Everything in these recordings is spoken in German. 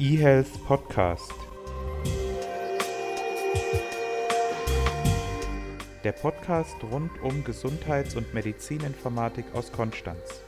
eHealth Podcast. Der Podcast rund um Gesundheits- und Medizininformatik aus Konstanz.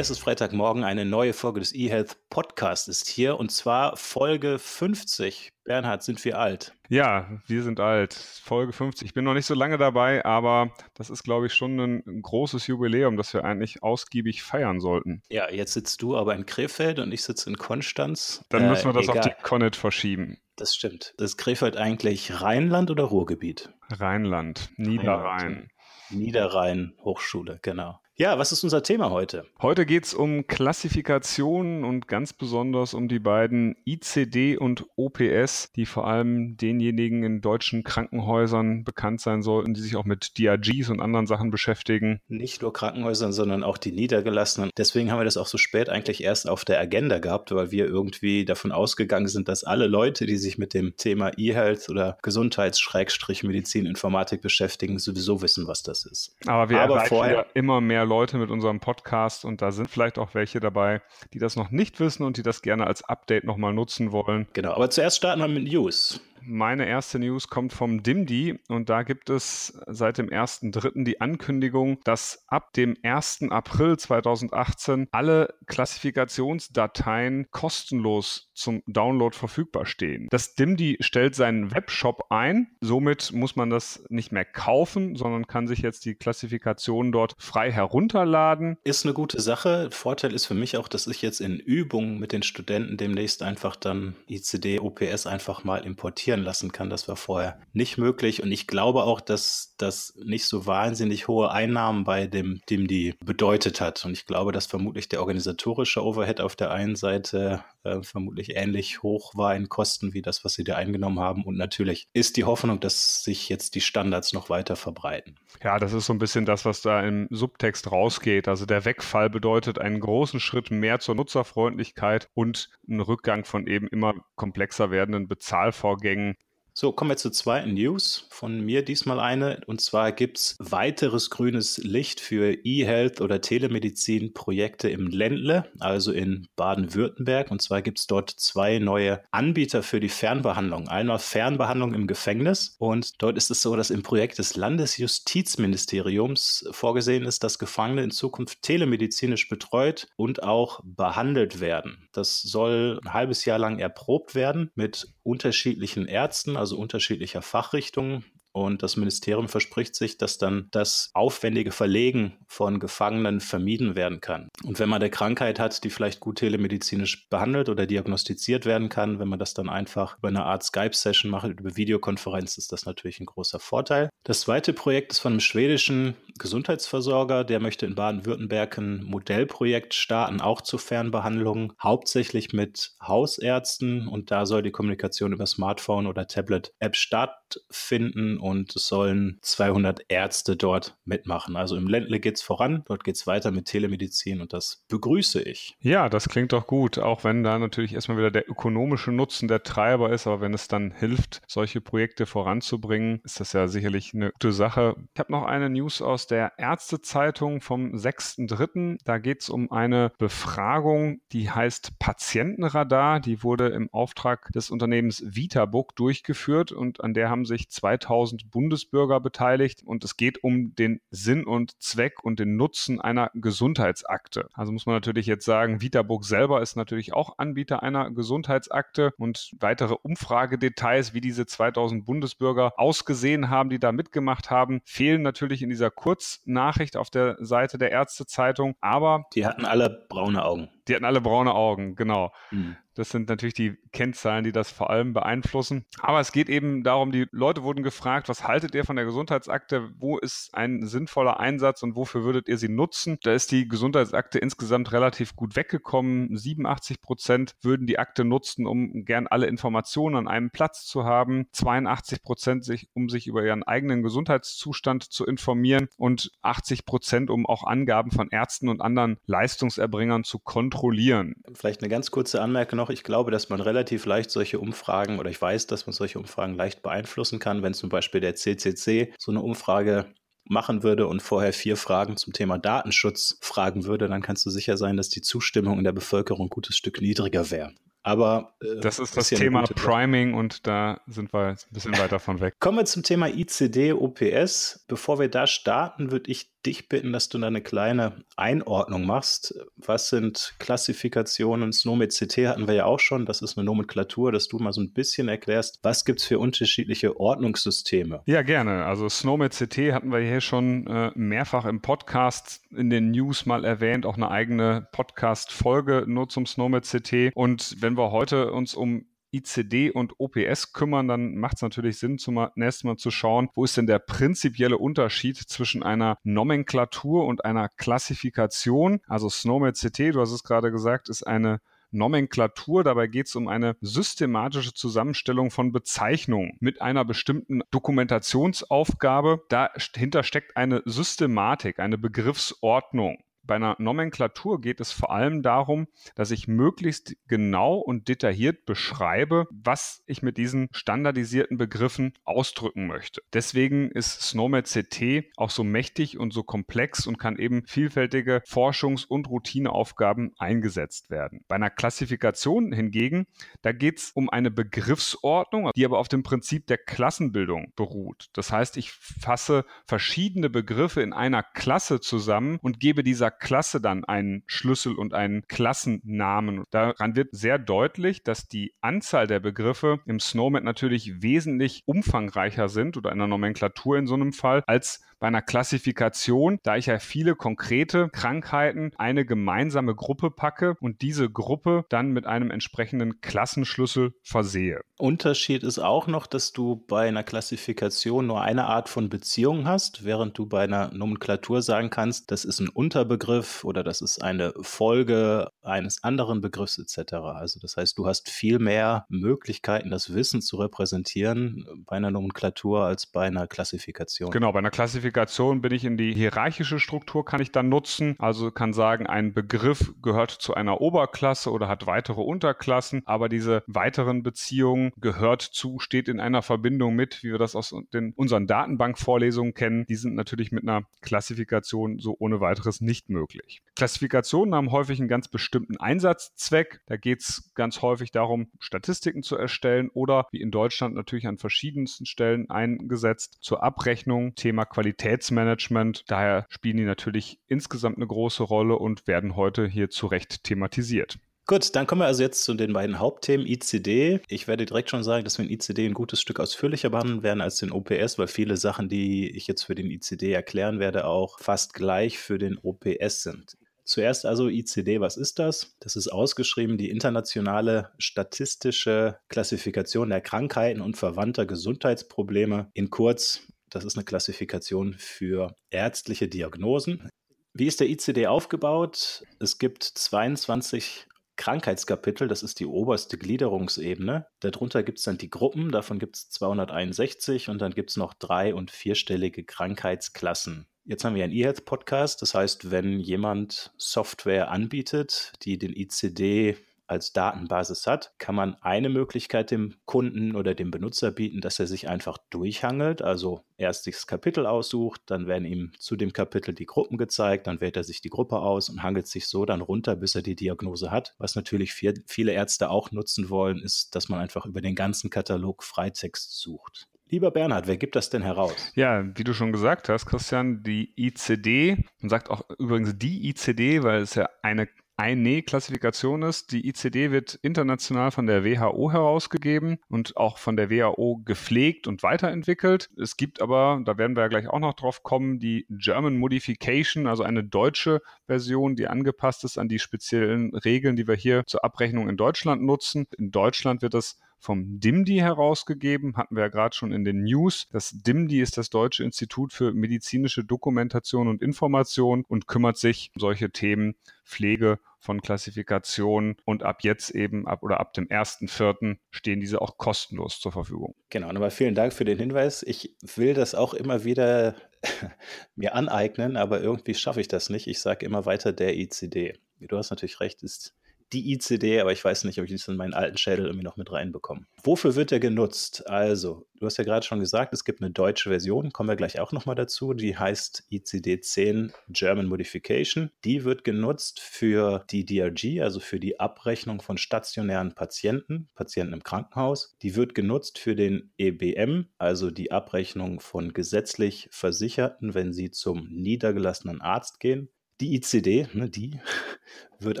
Es ist Freitagmorgen, eine neue Folge des eHealth Podcasts ist hier und zwar Folge 50. Bernhard, sind wir alt? Ja, wir sind alt. Folge 50. Ich bin noch nicht so lange dabei, aber das ist, glaube ich, schon ein großes Jubiläum, das wir eigentlich ausgiebig feiern sollten. Ja, jetzt sitzt du aber in Krefeld und ich sitze in Konstanz. Dann müssen wir äh, das egal. auf die Connet verschieben. Das stimmt. Ist Krefeld eigentlich Rheinland oder Ruhrgebiet? Rheinland, Niederrhein. Rheinland. Niederrhein Hochschule, genau. Ja, was ist unser Thema heute? Heute geht es um Klassifikationen und ganz besonders um die beiden ICD und OPS, die vor allem denjenigen in deutschen Krankenhäusern bekannt sein sollten, die sich auch mit DRGs und anderen Sachen beschäftigen. Nicht nur Krankenhäusern, sondern auch die Niedergelassenen. Deswegen haben wir das auch so spät eigentlich erst auf der Agenda gehabt, weil wir irgendwie davon ausgegangen sind, dass alle Leute, die sich mit dem Thema E-Health oder Gesundheits-Medizin-Informatik beschäftigen, sowieso wissen, was das ist. Aber wir Aber vorher immer mehr Leute mit unserem Podcast und da sind vielleicht auch welche dabei, die das noch nicht wissen und die das gerne als Update nochmal nutzen wollen. Genau, aber zuerst starten wir mit News. Meine erste News kommt vom DIMDI und da gibt es seit dem 1.3. die Ankündigung, dass ab dem 1. April 2018 alle Klassifikationsdateien kostenlos zum Download verfügbar stehen. Das DIMDI stellt seinen Webshop ein, somit muss man das nicht mehr kaufen, sondern kann sich jetzt die Klassifikation dort frei herunterladen. Ist eine gute Sache. Vorteil ist für mich auch, dass ich jetzt in Übungen mit den Studenten demnächst einfach dann ICD, OPS einfach mal importiere importieren lassen kann. Das war vorher nicht möglich. Und ich glaube auch, dass das nicht so wahnsinnig hohe Einnahmen bei dem DIMDI bedeutet hat. Und ich glaube, dass vermutlich der organisatorische Overhead auf der einen Seite äh, vermutlich ähnlich hoch war in Kosten wie das, was sie da eingenommen haben. Und natürlich ist die Hoffnung, dass sich jetzt die Standards noch weiter verbreiten. Ja, das ist so ein bisschen das, was da im Subtext rausgeht. Also der Wegfall bedeutet einen großen Schritt mehr zur Nutzerfreundlichkeit und einen Rückgang von eben immer komplexer werdenden Bezahlvorgängen. So, kommen wir zur zweiten News. Von mir diesmal eine. Und zwar gibt es weiteres grünes Licht für E-Health oder Telemedizin-Projekte im Ländle, also in Baden-Württemberg. Und zwar gibt es dort zwei neue Anbieter für die Fernbehandlung. Einmal Fernbehandlung im Gefängnis. Und dort ist es so, dass im Projekt des Landesjustizministeriums vorgesehen ist, dass Gefangene in Zukunft telemedizinisch betreut und auch behandelt werden. Das soll ein halbes Jahr lang erprobt werden mit unterschiedlichen Ärzten, also unterschiedlicher Fachrichtungen. Und das Ministerium verspricht sich, dass dann das aufwendige Verlegen von Gefangenen vermieden werden kann. Und wenn man eine Krankheit hat, die vielleicht gut telemedizinisch behandelt oder diagnostiziert werden kann, wenn man das dann einfach über eine Art Skype-Session macht, über Videokonferenz, ist das natürlich ein großer Vorteil. Das zweite Projekt ist von einem schwedischen Gesundheitsversorger, der möchte in Baden-Württemberg ein Modellprojekt starten, auch zur Fernbehandlung, hauptsächlich mit Hausärzten. Und da soll die Kommunikation über Smartphone oder Tablet-App stattfinden und es sollen 200 Ärzte dort mitmachen. Also im Ländle geht es voran, dort geht es weiter mit Telemedizin und das begrüße ich. Ja, das klingt doch gut, auch wenn da natürlich erstmal wieder der ökonomische Nutzen der Treiber ist, aber wenn es dann hilft, solche Projekte voranzubringen, ist das ja sicherlich eine gute Sache. Ich habe noch eine News aus der Ärztezeitung vom 6.3. Da geht es um eine Befragung, die heißt Patientenradar. Die wurde im Auftrag des Unternehmens Vitabook durchgeführt und an der haben sich 2000 1000 Bundesbürger beteiligt und es geht um den Sinn und Zweck und den Nutzen einer Gesundheitsakte. Also muss man natürlich jetzt sagen, Vitabook selber ist natürlich auch Anbieter einer Gesundheitsakte und weitere Umfragedetails, wie diese 2000 Bundesbürger ausgesehen haben, die da mitgemacht haben, fehlen natürlich in dieser Kurznachricht auf der Seite der Ärztezeitung, aber die hatten alle braune Augen. Die hatten alle braune Augen, genau. Mhm. Das sind natürlich die Kennzahlen, die das vor allem beeinflussen. Aber es geht eben darum, die Leute wurden gefragt, was haltet ihr von der Gesundheitsakte? Wo ist ein sinnvoller Einsatz und wofür würdet ihr sie nutzen? Da ist die Gesundheitsakte insgesamt relativ gut weggekommen. 87 Prozent würden die Akte nutzen, um gern alle Informationen an einem Platz zu haben. 82 Prozent sich, um sich über ihren eigenen Gesundheitszustand zu informieren und 80 Prozent, um auch Angaben von Ärzten und anderen Leistungserbringern zu kontrollieren kontrollieren. Vielleicht eine ganz kurze Anmerkung noch. Ich glaube, dass man relativ leicht solche Umfragen oder ich weiß, dass man solche Umfragen leicht beeinflussen kann, wenn zum Beispiel der CCC so eine Umfrage machen würde und vorher vier Fragen zum Thema Datenschutz fragen würde, dann kannst du sicher sein, dass die Zustimmung in der Bevölkerung ein gutes Stück niedriger wäre. Aber äh, das ist das Thema Priming und da sind wir ein bisschen weiter von weg. Kommen wir zum Thema ICD OPS. Bevor wir da starten, würde ich dich bitten, dass du da eine kleine Einordnung machst. Was sind Klassifikationen? SNOMED CT hatten wir ja auch schon. Das ist eine Nomenklatur, dass du mal so ein bisschen erklärst, was gibt es für unterschiedliche Ordnungssysteme? Ja, gerne. Also SNOMED CT hatten wir hier schon äh, mehrfach im Podcast in den News mal erwähnt, auch eine eigene Podcast-Folge nur zum SNOMED CT. Und wenn wir heute uns um ICD und OPS kümmern, dann macht es natürlich Sinn, zunächst mal zu schauen, wo ist denn der prinzipielle Unterschied zwischen einer Nomenklatur und einer Klassifikation. Also SNOMED CT, du hast es gerade gesagt, ist eine Nomenklatur. Dabei geht es um eine systematische Zusammenstellung von Bezeichnungen mit einer bestimmten Dokumentationsaufgabe. Dahinter steckt eine Systematik, eine Begriffsordnung. Bei einer Nomenklatur geht es vor allem darum, dass ich möglichst genau und detailliert beschreibe, was ich mit diesen standardisierten Begriffen ausdrücken möchte. Deswegen ist SNOMED CT auch so mächtig und so komplex und kann eben vielfältige Forschungs- und Routineaufgaben eingesetzt werden. Bei einer Klassifikation hingegen, da geht es um eine Begriffsordnung, die aber auf dem Prinzip der Klassenbildung beruht. Das heißt, ich fasse verschiedene Begriffe in einer Klasse zusammen und gebe dieser Klasse dann einen Schlüssel und einen Klassennamen. Daran wird sehr deutlich, dass die Anzahl der Begriffe im Snowman natürlich wesentlich umfangreicher sind oder in der Nomenklatur in so einem Fall als bei einer Klassifikation, da ich ja viele konkrete Krankheiten eine gemeinsame Gruppe packe und diese Gruppe dann mit einem entsprechenden Klassenschlüssel versehe. Unterschied ist auch noch, dass du bei einer Klassifikation nur eine Art von Beziehung hast, während du bei einer Nomenklatur sagen kannst, das ist ein Unterbegriff oder das ist eine Folge eines anderen Begriffs etc. Also das heißt, du hast viel mehr Möglichkeiten, das Wissen zu repräsentieren bei einer Nomenklatur als bei einer Klassifikation. Genau, bei einer Klassifikation Klassifikation bin ich in die hierarchische Struktur, kann ich dann nutzen. Also kann sagen, ein Begriff gehört zu einer Oberklasse oder hat weitere Unterklassen, aber diese weiteren Beziehungen gehört zu, steht in einer Verbindung mit, wie wir das aus den, unseren Datenbankvorlesungen kennen. Die sind natürlich mit einer Klassifikation so ohne weiteres nicht möglich. Klassifikationen haben häufig einen ganz bestimmten Einsatzzweck. Da geht es ganz häufig darum, Statistiken zu erstellen oder wie in Deutschland natürlich an verschiedensten Stellen eingesetzt zur Abrechnung, Thema Qualität Qualitätsmanagement. Daher spielen die natürlich insgesamt eine große Rolle und werden heute hier zu Recht thematisiert. Gut, dann kommen wir also jetzt zu den beiden Hauptthemen ICD. Ich werde direkt schon sagen, dass wir den ICD ein gutes Stück ausführlicher behandeln werden als den OPS, weil viele Sachen, die ich jetzt für den ICD erklären werde, auch fast gleich für den OPS sind. Zuerst also ICD, was ist das? Das ist ausgeschrieben die internationale statistische Klassifikation der Krankheiten und verwandter Gesundheitsprobleme, in kurz das ist eine Klassifikation für ärztliche Diagnosen. Wie ist der ICD aufgebaut? Es gibt 22 Krankheitskapitel, das ist die oberste Gliederungsebene. Darunter gibt es dann die Gruppen, davon gibt es 261 und dann gibt es noch drei- und vierstellige Krankheitsklassen. Jetzt haben wir einen E-Health-Podcast, das heißt, wenn jemand Software anbietet, die den ICD als Datenbasis hat, kann man eine Möglichkeit dem Kunden oder dem Benutzer bieten, dass er sich einfach durchhangelt, also erst das Kapitel aussucht, dann werden ihm zu dem Kapitel die Gruppen gezeigt, dann wählt er sich die Gruppe aus und hangelt sich so dann runter, bis er die Diagnose hat. Was natürlich viele Ärzte auch nutzen wollen, ist, dass man einfach über den ganzen Katalog Freitext sucht. Lieber Bernhard, wer gibt das denn heraus? Ja, wie du schon gesagt hast, Christian, die ICD, man sagt auch übrigens die ICD, weil es ja eine eine Klassifikation ist. Die ICD wird international von der WHO herausgegeben und auch von der WHO gepflegt und weiterentwickelt. Es gibt aber, da werden wir ja gleich auch noch drauf kommen, die German Modification, also eine deutsche Version, die angepasst ist an die speziellen Regeln, die wir hier zur Abrechnung in Deutschland nutzen. In Deutschland wird das vom DIMDI herausgegeben, hatten wir ja gerade schon in den News. Das DIMDI ist das Deutsche Institut für medizinische Dokumentation und Information und kümmert sich um solche Themen Pflege von Klassifikationen und ab jetzt eben ab oder ab dem 1.4. stehen diese auch kostenlos zur Verfügung. Genau, aber vielen Dank für den Hinweis. Ich will das auch immer wieder mir aneignen, aber irgendwie schaffe ich das nicht. Ich sage immer weiter der ICD. du hast natürlich recht, ist die ICD, aber ich weiß nicht, ob ich das in meinen alten Schädel irgendwie noch mit reinbekomme. Wofür wird der genutzt? Also, du hast ja gerade schon gesagt, es gibt eine deutsche Version, kommen wir gleich auch nochmal dazu, die heißt ICD-10 German Modification. Die wird genutzt für die DRG, also für die Abrechnung von stationären Patienten, Patienten im Krankenhaus. Die wird genutzt für den EBM, also die Abrechnung von gesetzlich Versicherten, wenn sie zum niedergelassenen Arzt gehen. Die ICD, ne, die, wird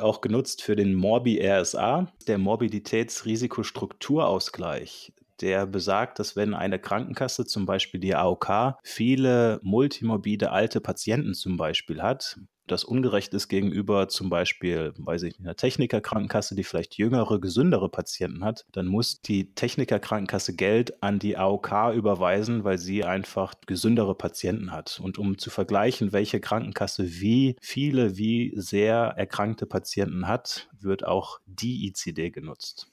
auch genutzt für den Morbi-RSA, der Morbiditätsrisikostrukturausgleich. Der besagt, dass wenn eine Krankenkasse, zum Beispiel die AOK, viele multimorbide alte Patienten zum Beispiel hat, das ungerecht ist gegenüber zum Beispiel, weiß ich, einer Technikerkrankenkasse, die vielleicht jüngere, gesündere Patienten hat, dann muss die Technikerkrankenkasse Geld an die AOK überweisen, weil sie einfach gesündere Patienten hat. Und um zu vergleichen, welche Krankenkasse wie viele, wie sehr erkrankte Patienten hat, wird auch die ICD genutzt.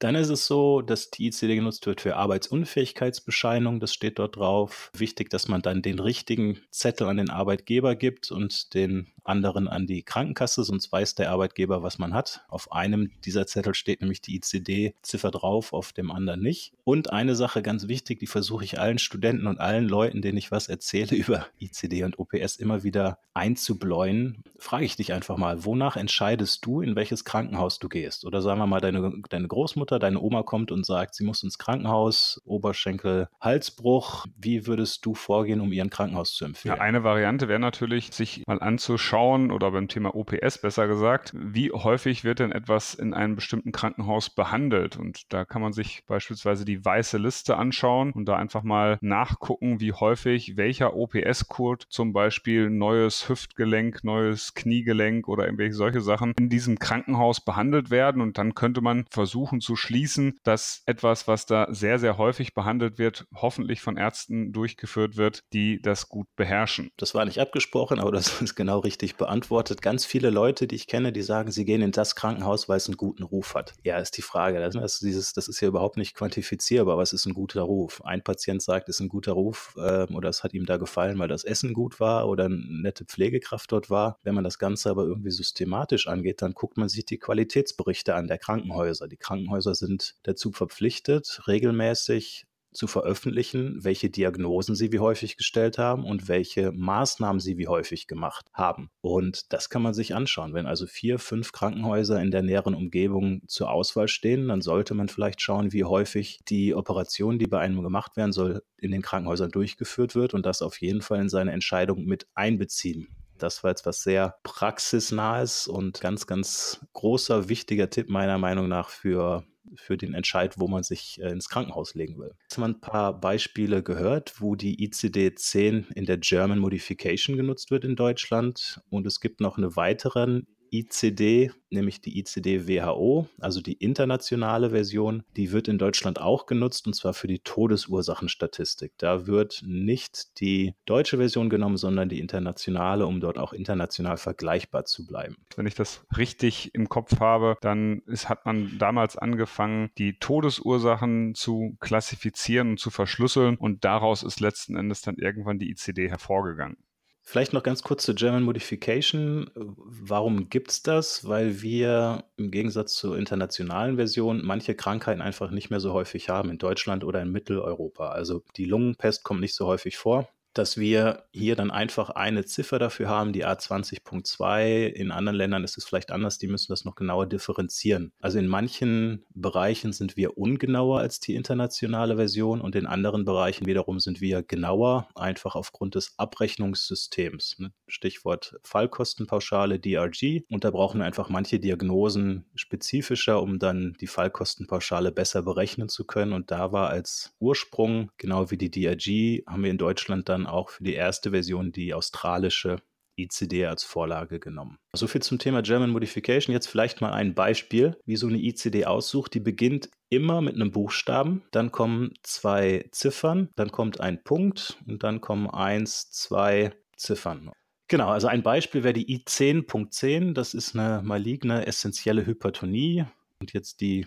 Dann ist es so, dass die ICD genutzt wird für Arbeitsunfähigkeitsbescheinigung. Das steht dort drauf. Wichtig, dass man dann den richtigen Zettel an den Arbeitgeber gibt und den anderen an die Krankenkasse, sonst weiß der Arbeitgeber, was man hat. Auf einem dieser Zettel steht nämlich die ICD-Ziffer drauf, auf dem anderen nicht. Und eine Sache ganz wichtig, die versuche ich allen Studenten und allen Leuten, denen ich was erzähle über ICD und OPS, immer wieder einzubläuen. Frage ich dich einfach mal, wonach entscheidest du, in welches Krankenhaus du gehst? Oder sagen wir mal, deine, deine Großmutter, deine Oma kommt und sagt, sie muss ins Krankenhaus, Oberschenkel, Halsbruch. Wie würdest du vorgehen, um ihren Krankenhaus zu empfehlen? Ja, eine Variante wäre natürlich, sich mal anzuschauen, schauen oder beim Thema OPS besser gesagt, wie häufig wird denn etwas in einem bestimmten Krankenhaus behandelt? Und da kann man sich beispielsweise die weiße Liste anschauen und da einfach mal nachgucken, wie häufig welcher OPS-Code zum Beispiel neues Hüftgelenk, neues Kniegelenk oder irgendwelche solche Sachen in diesem Krankenhaus behandelt werden. Und dann könnte man versuchen zu schließen, dass etwas, was da sehr, sehr häufig behandelt wird, hoffentlich von Ärzten durchgeführt wird, die das gut beherrschen. Das war nicht abgesprochen, aber das ist genau richtig richtig beantwortet. Ganz viele Leute, die ich kenne, die sagen, sie gehen in das Krankenhaus, weil es einen guten Ruf hat. Ja, ist die Frage. Das, ist, dieses, das ist ja überhaupt nicht quantifizierbar. Was ist ein guter Ruf? Ein Patient sagt, es ist ein guter Ruf äh, oder es hat ihm da gefallen, weil das Essen gut war oder eine nette Pflegekraft dort war. Wenn man das Ganze aber irgendwie systematisch angeht, dann guckt man sich die Qualitätsberichte an der Krankenhäuser. Die Krankenhäuser sind dazu verpflichtet, regelmäßig zu veröffentlichen, welche Diagnosen sie wie häufig gestellt haben und welche Maßnahmen sie wie häufig gemacht haben. Und das kann man sich anschauen. Wenn also vier, fünf Krankenhäuser in der näheren Umgebung zur Auswahl stehen, dann sollte man vielleicht schauen, wie häufig die Operation, die bei einem gemacht werden soll, in den Krankenhäusern durchgeführt wird und das auf jeden Fall in seine Entscheidung mit einbeziehen. Das war jetzt was sehr praxisnahes und ganz, ganz großer, wichtiger Tipp meiner Meinung nach für für den Entscheid, wo man sich äh, ins Krankenhaus legen will. Jetzt haben wir ein paar Beispiele gehört, wo die ICD-10 in der German Modification genutzt wird in Deutschland. Und es gibt noch eine weitere ICD, nämlich die ICD WHO, also die internationale Version, die wird in Deutschland auch genutzt und zwar für die Todesursachenstatistik. Da wird nicht die deutsche Version genommen, sondern die internationale, um dort auch international vergleichbar zu bleiben. Wenn ich das richtig im Kopf habe, dann ist, hat man damals angefangen, die Todesursachen zu klassifizieren und zu verschlüsseln und daraus ist letzten Endes dann irgendwann die ICD hervorgegangen. Vielleicht noch ganz kurz zur German Modification. Warum gibt es das? Weil wir im Gegensatz zur internationalen Version manche Krankheiten einfach nicht mehr so häufig haben in Deutschland oder in Mitteleuropa. Also die Lungenpest kommt nicht so häufig vor dass wir hier dann einfach eine Ziffer dafür haben, die A20.2. In anderen Ländern ist es vielleicht anders, die müssen das noch genauer differenzieren. Also in manchen Bereichen sind wir ungenauer als die internationale Version und in anderen Bereichen wiederum sind wir genauer, einfach aufgrund des Abrechnungssystems. Ne? Stichwort Fallkostenpauschale DRG. Und da brauchen wir einfach manche Diagnosen spezifischer, um dann die Fallkostenpauschale besser berechnen zu können. Und da war als Ursprung, genau wie die DRG, haben wir in Deutschland dann dann auch für die erste Version die australische ICD als Vorlage genommen. So viel zum Thema German Modification. Jetzt vielleicht mal ein Beispiel, wie so eine ICD aussucht. Die beginnt immer mit einem Buchstaben, dann kommen zwei Ziffern, dann kommt ein Punkt und dann kommen eins, zwei Ziffern. Genau, also ein Beispiel wäre die I10.10. Das ist eine maligne essentielle Hypertonie. Und jetzt die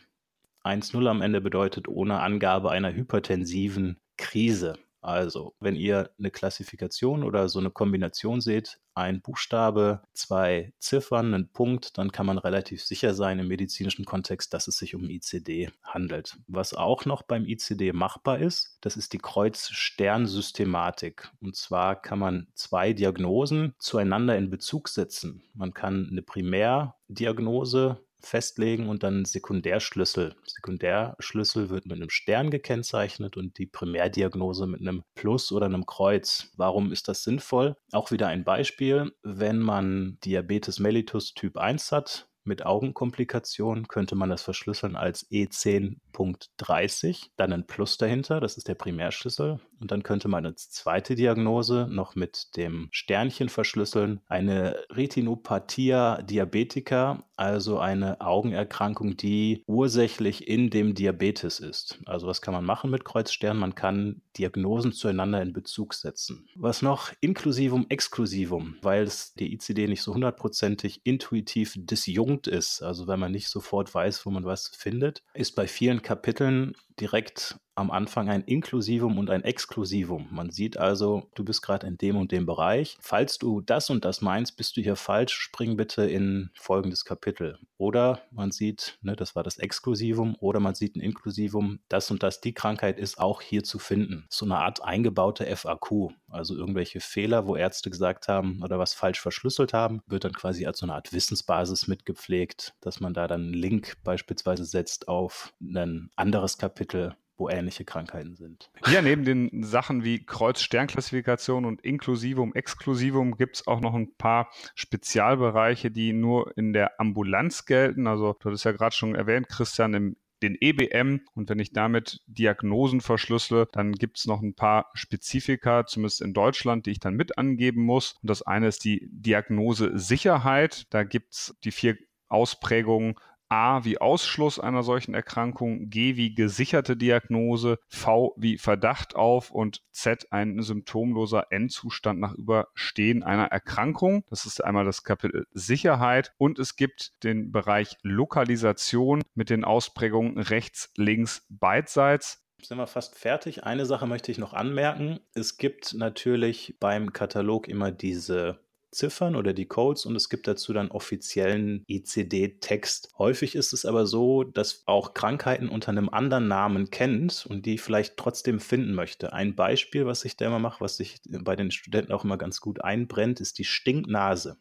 1.0 am Ende bedeutet ohne Angabe einer hypertensiven Krise. Also, wenn ihr eine Klassifikation oder so eine Kombination seht, ein Buchstabe, zwei Ziffern, einen Punkt, dann kann man relativ sicher sein im medizinischen Kontext, dass es sich um ICD handelt. Was auch noch beim ICD machbar ist, das ist die Kreuz-Stern-Systematik. Und zwar kann man zwei Diagnosen zueinander in Bezug setzen. Man kann eine Primärdiagnose festlegen und dann Sekundärschlüssel. Sekundärschlüssel wird mit einem Stern gekennzeichnet und die Primärdiagnose mit einem Plus oder einem Kreuz. Warum ist das sinnvoll? Auch wieder ein Beispiel, wenn man Diabetes mellitus Typ 1 hat, mit Augenkomplikationen könnte man das verschlüsseln als E10.30, dann ein Plus dahinter, das ist der Primärschlüssel. Und dann könnte man als zweite Diagnose noch mit dem Sternchen verschlüsseln, eine Retinopathia diabetica, also eine Augenerkrankung, die ursächlich in dem Diabetes ist. Also was kann man machen mit Kreuzstern? Man kann Diagnosen zueinander in Bezug setzen. Was noch? Inklusivum, Exklusivum, weil es die ICD nicht so hundertprozentig intuitiv disjunkt ist, also wenn man nicht sofort weiß, wo man was findet, ist bei vielen Kapiteln direkt am Anfang ein Inklusivum und ein Exklusivum. Man sieht also, du bist gerade in dem und dem Bereich. Falls du das und das meinst, bist du hier falsch, spring bitte in folgendes Kapitel. Oder man sieht, ne, das war das Exklusivum, oder man sieht ein Inklusivum, das und das, die Krankheit ist auch hier zu finden. So eine Art eingebaute FAQ, also irgendwelche Fehler, wo Ärzte gesagt haben oder was falsch verschlüsselt haben, wird dann quasi als so eine Art Wissensbasis mitgepflegt, dass man da dann einen Link beispielsweise setzt auf ein anderes Kapitel wo ähnliche Krankheiten sind. Ja, neben den Sachen wie Kreuz-Stern-Klassifikation und Inklusivum, Exklusivum gibt es auch noch ein paar Spezialbereiche, die nur in der Ambulanz gelten. Also du hattest ja gerade schon erwähnt, Christian, im den EBM und wenn ich damit Diagnosen verschlüssele, dann gibt es noch ein paar Spezifika, zumindest in Deutschland, die ich dann mit angeben muss. Und das eine ist die Diagnose Sicherheit. Da gibt es die vier Ausprägungen A wie Ausschluss einer solchen Erkrankung, G wie gesicherte Diagnose, V wie Verdacht auf und Z ein symptomloser Endzustand nach Überstehen einer Erkrankung. Das ist einmal das Kapitel Sicherheit und es gibt den Bereich Lokalisation mit den Ausprägungen rechts, links, beidseits sind wir fast fertig. Eine Sache möchte ich noch anmerken. Es gibt natürlich beim Katalog immer diese Ziffern oder die Codes und es gibt dazu dann offiziellen ICD-Text. Häufig ist es aber so, dass auch Krankheiten unter einem anderen Namen kennt und die vielleicht trotzdem finden möchte. Ein Beispiel, was ich da immer mache, was sich bei den Studenten auch immer ganz gut einbrennt, ist die Stinknase.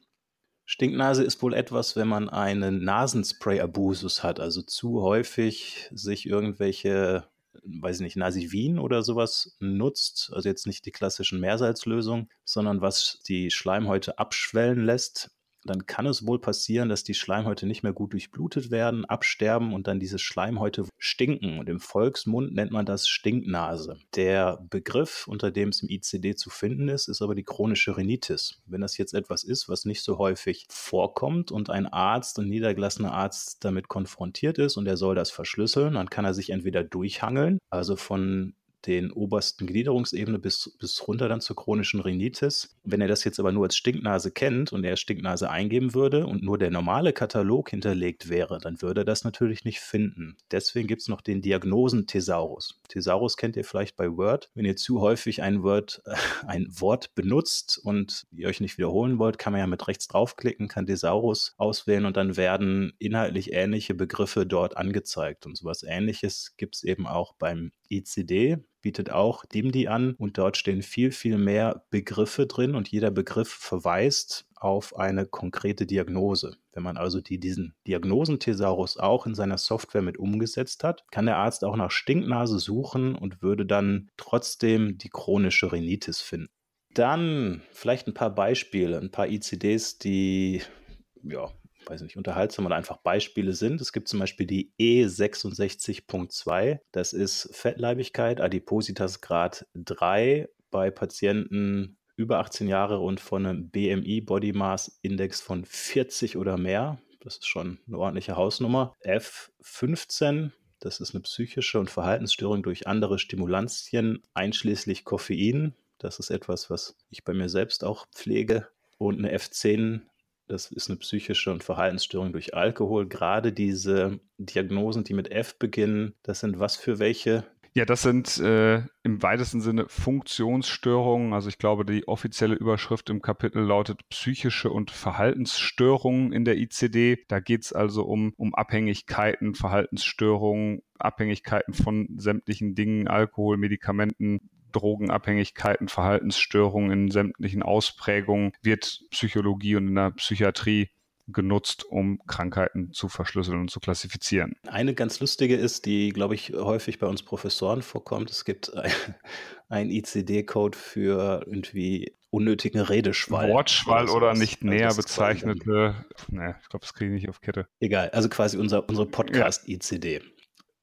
Stinknase ist wohl etwas, wenn man einen Nasenspray-Abusus hat, also zu häufig sich irgendwelche weiß ich nicht, Nasivin oder sowas nutzt, also jetzt nicht die klassischen Meersalzlösungen, sondern was die Schleimhäute abschwellen lässt, dann kann es wohl passieren, dass die Schleimhäute nicht mehr gut durchblutet werden, absterben und dann diese Schleimhäute stinken. Und im Volksmund nennt man das Stinknase. Der Begriff, unter dem es im ICD zu finden ist, ist aber die chronische Rhinitis. Wenn das jetzt etwas ist, was nicht so häufig vorkommt und ein Arzt, ein niedergelassener Arzt damit konfrontiert ist und er soll das verschlüsseln, dann kann er sich entweder durchhangeln, also von den obersten Gliederungsebene bis, bis runter dann zur chronischen Rhinitis. Wenn er das jetzt aber nur als Stinknase kennt und er Stinknase eingeben würde und nur der normale Katalog hinterlegt wäre, dann würde er das natürlich nicht finden. Deswegen gibt es noch den Diagnosen-Thesaurus. Thesaurus kennt ihr vielleicht bei Word. Wenn ihr zu häufig ein Word, ein Wort benutzt und ihr euch nicht wiederholen wollt, kann man ja mit rechts draufklicken, kann Thesaurus auswählen und dann werden inhaltlich ähnliche Begriffe dort angezeigt. Und sowas ähnliches gibt es eben auch beim ICD bietet auch DIMDI an und dort stehen viel, viel mehr Begriffe drin und jeder Begriff verweist auf eine konkrete Diagnose. Wenn man also die, diesen Diagnosenthesaurus auch in seiner Software mit umgesetzt hat, kann der Arzt auch nach Stinknase suchen und würde dann trotzdem die chronische Rhinitis finden. Dann vielleicht ein paar Beispiele, ein paar ICDs, die ja, weiß nicht, unterhaltsam oder einfach Beispiele sind. Es gibt zum Beispiel die E66.2, das ist Fettleibigkeit, Adipositas Grad 3 bei Patienten über 18 Jahre und von einem BMI Body Mass Index von 40 oder mehr. Das ist schon eine ordentliche Hausnummer. F15, das ist eine psychische und Verhaltensstörung durch andere Stimulantien, einschließlich Koffein. Das ist etwas, was ich bei mir selbst auch pflege. Und eine F10 das ist eine psychische und Verhaltensstörung durch Alkohol. Gerade diese Diagnosen, die mit F beginnen, das sind was für welche? Ja, das sind äh, im weitesten Sinne Funktionsstörungen. Also ich glaube, die offizielle Überschrift im Kapitel lautet psychische und Verhaltensstörungen in der ICD. Da geht es also um, um Abhängigkeiten, Verhaltensstörungen, Abhängigkeiten von sämtlichen Dingen, Alkohol, Medikamenten, Drogenabhängigkeiten, Verhaltensstörungen in sämtlichen Ausprägungen wird Psychologie und in der Psychiatrie genutzt, um Krankheiten zu verschlüsseln und zu klassifizieren. Eine ganz lustige ist, die, glaube ich, häufig bei uns Professoren vorkommt. Es gibt einen ICD-Code für irgendwie unnötigen Redeschwall. Wortschwall oder, oder nicht näher bezeichnete. Ne, ich glaube, das kriege ich nicht auf Kette. Egal, also quasi unser, unsere Podcast-ICD.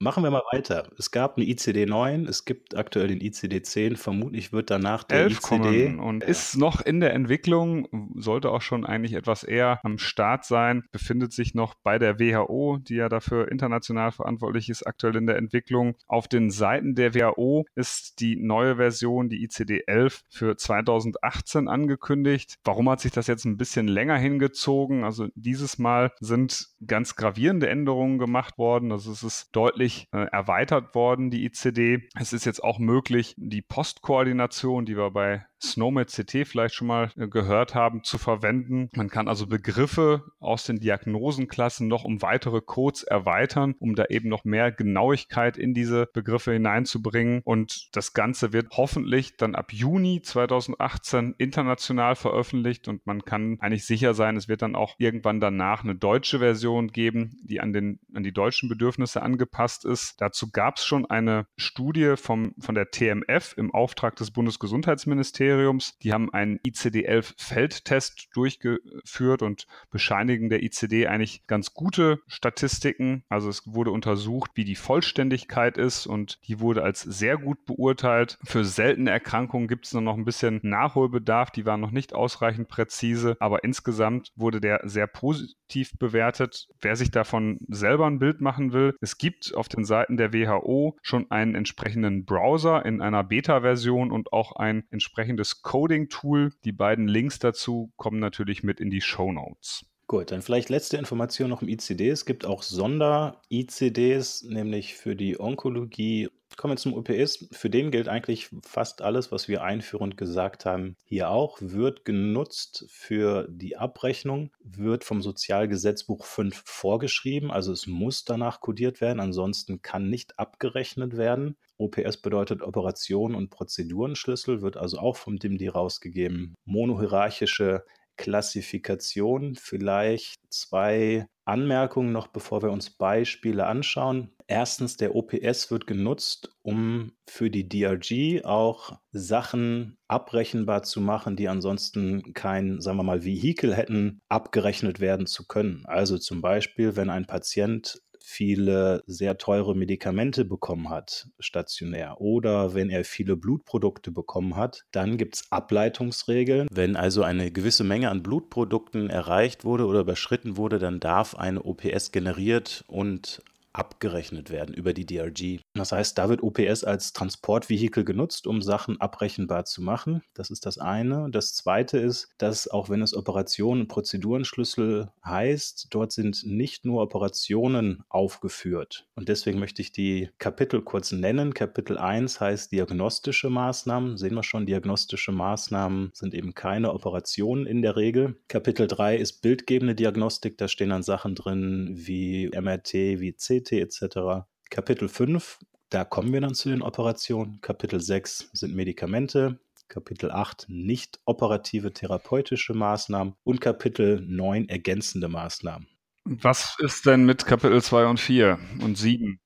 Machen wir mal weiter. Es gab eine ICD-9, es gibt aktuell den ICD-10, vermutlich wird danach der 11 ICD kommen und ja. ist noch in der Entwicklung, sollte auch schon eigentlich etwas eher am Start sein, befindet sich noch bei der WHO, die ja dafür international verantwortlich ist, aktuell in der Entwicklung. Auf den Seiten der WHO ist die neue Version, die ICD-11, für 2018 angekündigt. Warum hat sich das jetzt ein bisschen länger hingezogen? Also dieses Mal sind ganz gravierende Änderungen gemacht worden. Also es ist deutlich deutlich äh, erweitert worden, die ICD. Es ist jetzt auch möglich, die Postkoordination, die wir bei SNOMED CT vielleicht schon mal äh, gehört haben, zu verwenden. Man kann also Begriffe aus den Diagnosenklassen noch um weitere Codes erweitern, um da eben noch mehr Genauigkeit in diese Begriffe hineinzubringen. Und das Ganze wird hoffentlich dann ab Juni 2018 international veröffentlicht und man kann eigentlich sicher sein, es wird dann auch irgendwann danach eine deutsche Version geben, die an, den, an die deutschen Bedürfnisse angepasst ist. Dazu gab es schon eine Studie vom, von der TMF im Auftrag des Bundesgesundheitsministeriums Ministeriums. Die haben einen ICD-11-Feldtest durchgeführt und bescheinigen der ICD eigentlich ganz gute Statistiken. Also es wurde untersucht, wie die Vollständigkeit ist und die wurde als sehr gut beurteilt. Für seltene Erkrankungen gibt es noch ein bisschen Nachholbedarf. Die waren noch nicht ausreichend präzise, aber insgesamt wurde der sehr positiv bewertet. Wer sich davon selber ein Bild machen will, es gibt auf den Seiten der WHO schon einen entsprechenden Browser in einer Beta-Version und auch ein entsprechendes entsprechendes Coding-Tool. Die beiden Links dazu kommen natürlich mit in die Show Notes. Gut, dann vielleicht letzte Information noch im ICD. Es gibt auch Sonder-ICDs, nämlich für die Onkologie. Kommen wir zum UPS. Für den gilt eigentlich fast alles, was wir einführend gesagt haben, hier auch. Wird genutzt für die Abrechnung, wird vom Sozialgesetzbuch 5 vorgeschrieben. Also es muss danach kodiert werden, ansonsten kann nicht abgerechnet werden. OPS bedeutet Operation und Prozedurenschlüssel, wird also auch vom DIMDI rausgegeben. Monohierarchische Klassifikation. Vielleicht zwei Anmerkungen noch, bevor wir uns Beispiele anschauen. Erstens, der OPS wird genutzt, um für die DRG auch Sachen abrechenbar zu machen, die ansonsten kein, sagen wir mal, Vehikel hätten, abgerechnet werden zu können. Also zum Beispiel, wenn ein Patient viele sehr teure Medikamente bekommen hat, stationär, oder wenn er viele Blutprodukte bekommen hat, dann gibt es Ableitungsregeln. Wenn also eine gewisse Menge an Blutprodukten erreicht wurde oder überschritten wurde, dann darf eine OPS generiert und abgerechnet werden über die DRG. Das heißt, da wird OPS als Transportvehikel genutzt, um Sachen abrechenbar zu machen. Das ist das eine. Das zweite ist, dass auch wenn es Operationen Prozedurenschlüssel heißt, dort sind nicht nur Operationen aufgeführt. Und deswegen möchte ich die Kapitel kurz nennen. Kapitel 1 heißt diagnostische Maßnahmen. Sehen wir schon, diagnostische Maßnahmen sind eben keine Operationen in der Regel. Kapitel 3 ist bildgebende Diagnostik. Da stehen dann Sachen drin wie MRT, wie CT etc. Kapitel 5, da kommen wir dann zu den Operationen. Kapitel 6 sind Medikamente. Kapitel 8 nicht operative therapeutische Maßnahmen und Kapitel 9 ergänzende Maßnahmen. Was ist denn mit Kapitel 2 und 4 und 7?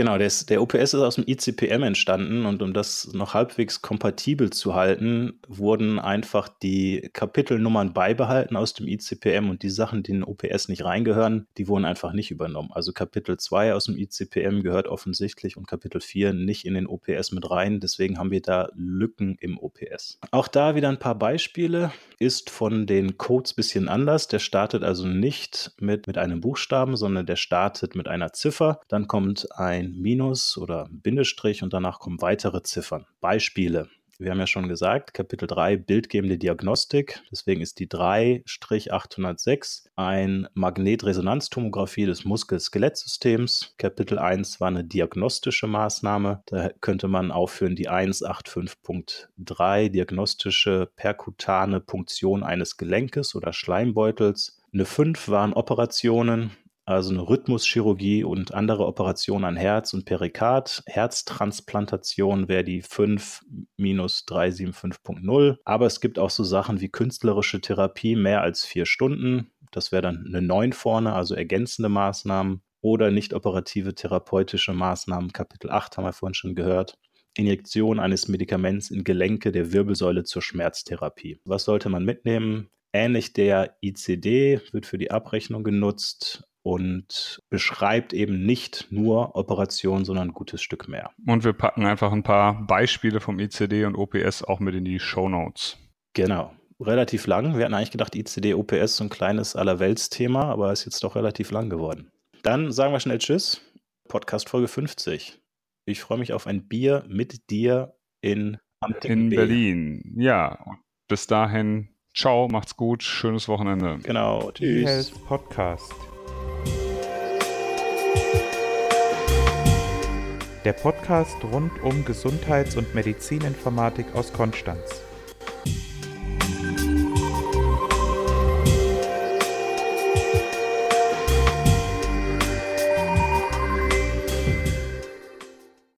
Genau, der, ist, der OPS ist aus dem ICPM entstanden und um das noch halbwegs kompatibel zu halten, wurden einfach die Kapitelnummern beibehalten aus dem ICPM und die Sachen, die in den OPS nicht reingehören, die wurden einfach nicht übernommen. Also Kapitel 2 aus dem ICPM gehört offensichtlich und Kapitel 4 nicht in den OPS mit rein, deswegen haben wir da Lücken im OPS. Auch da wieder ein paar Beispiele, ist von den Codes ein bisschen anders. Der startet also nicht mit, mit einem Buchstaben, sondern der startet mit einer Ziffer. Dann kommt ein Minus oder Bindestrich und danach kommen weitere Ziffern. Beispiele. Wir haben ja schon gesagt, Kapitel 3 bildgebende Diagnostik. Deswegen ist die 3-806 ein Magnetresonanztomographie des Muskel-Skelettsystems. Kapitel 1 war eine diagnostische Maßnahme. Da könnte man aufführen die 185.3 diagnostische perkutane Punktion eines Gelenkes oder Schleimbeutels. Eine 5 waren Operationen, also eine Rhythmuschirurgie und andere Operationen an Herz und Perikard. Herztransplantation wäre die 5-375.0. Aber es gibt auch so Sachen wie künstlerische Therapie mehr als vier Stunden. Das wäre dann eine 9 vorne, also ergänzende Maßnahmen. Oder nicht operative therapeutische Maßnahmen, Kapitel 8 haben wir vorhin schon gehört. Injektion eines Medikaments in Gelenke der Wirbelsäule zur Schmerztherapie. Was sollte man mitnehmen? Ähnlich der ICD wird für die Abrechnung genutzt und beschreibt eben nicht nur Operationen, sondern ein gutes Stück mehr. Und wir packen einfach ein paar Beispiele vom ICD und OPS auch mit in die Show Notes. Genau. Relativ lang. Wir hatten eigentlich gedacht, ICD, OPS so ein kleines Allerweltsthema, aber ist jetzt doch relativ lang geworden. Dann sagen wir schnell Tschüss. Podcast Folge 50. Ich freue mich auf ein Bier mit dir in, in Berlin. Ja, bis dahin. Ciao, macht's gut, schönes Wochenende. Genau, tschüss. Podcast. Der Podcast rund um Gesundheits- und Medizininformatik aus Konstanz.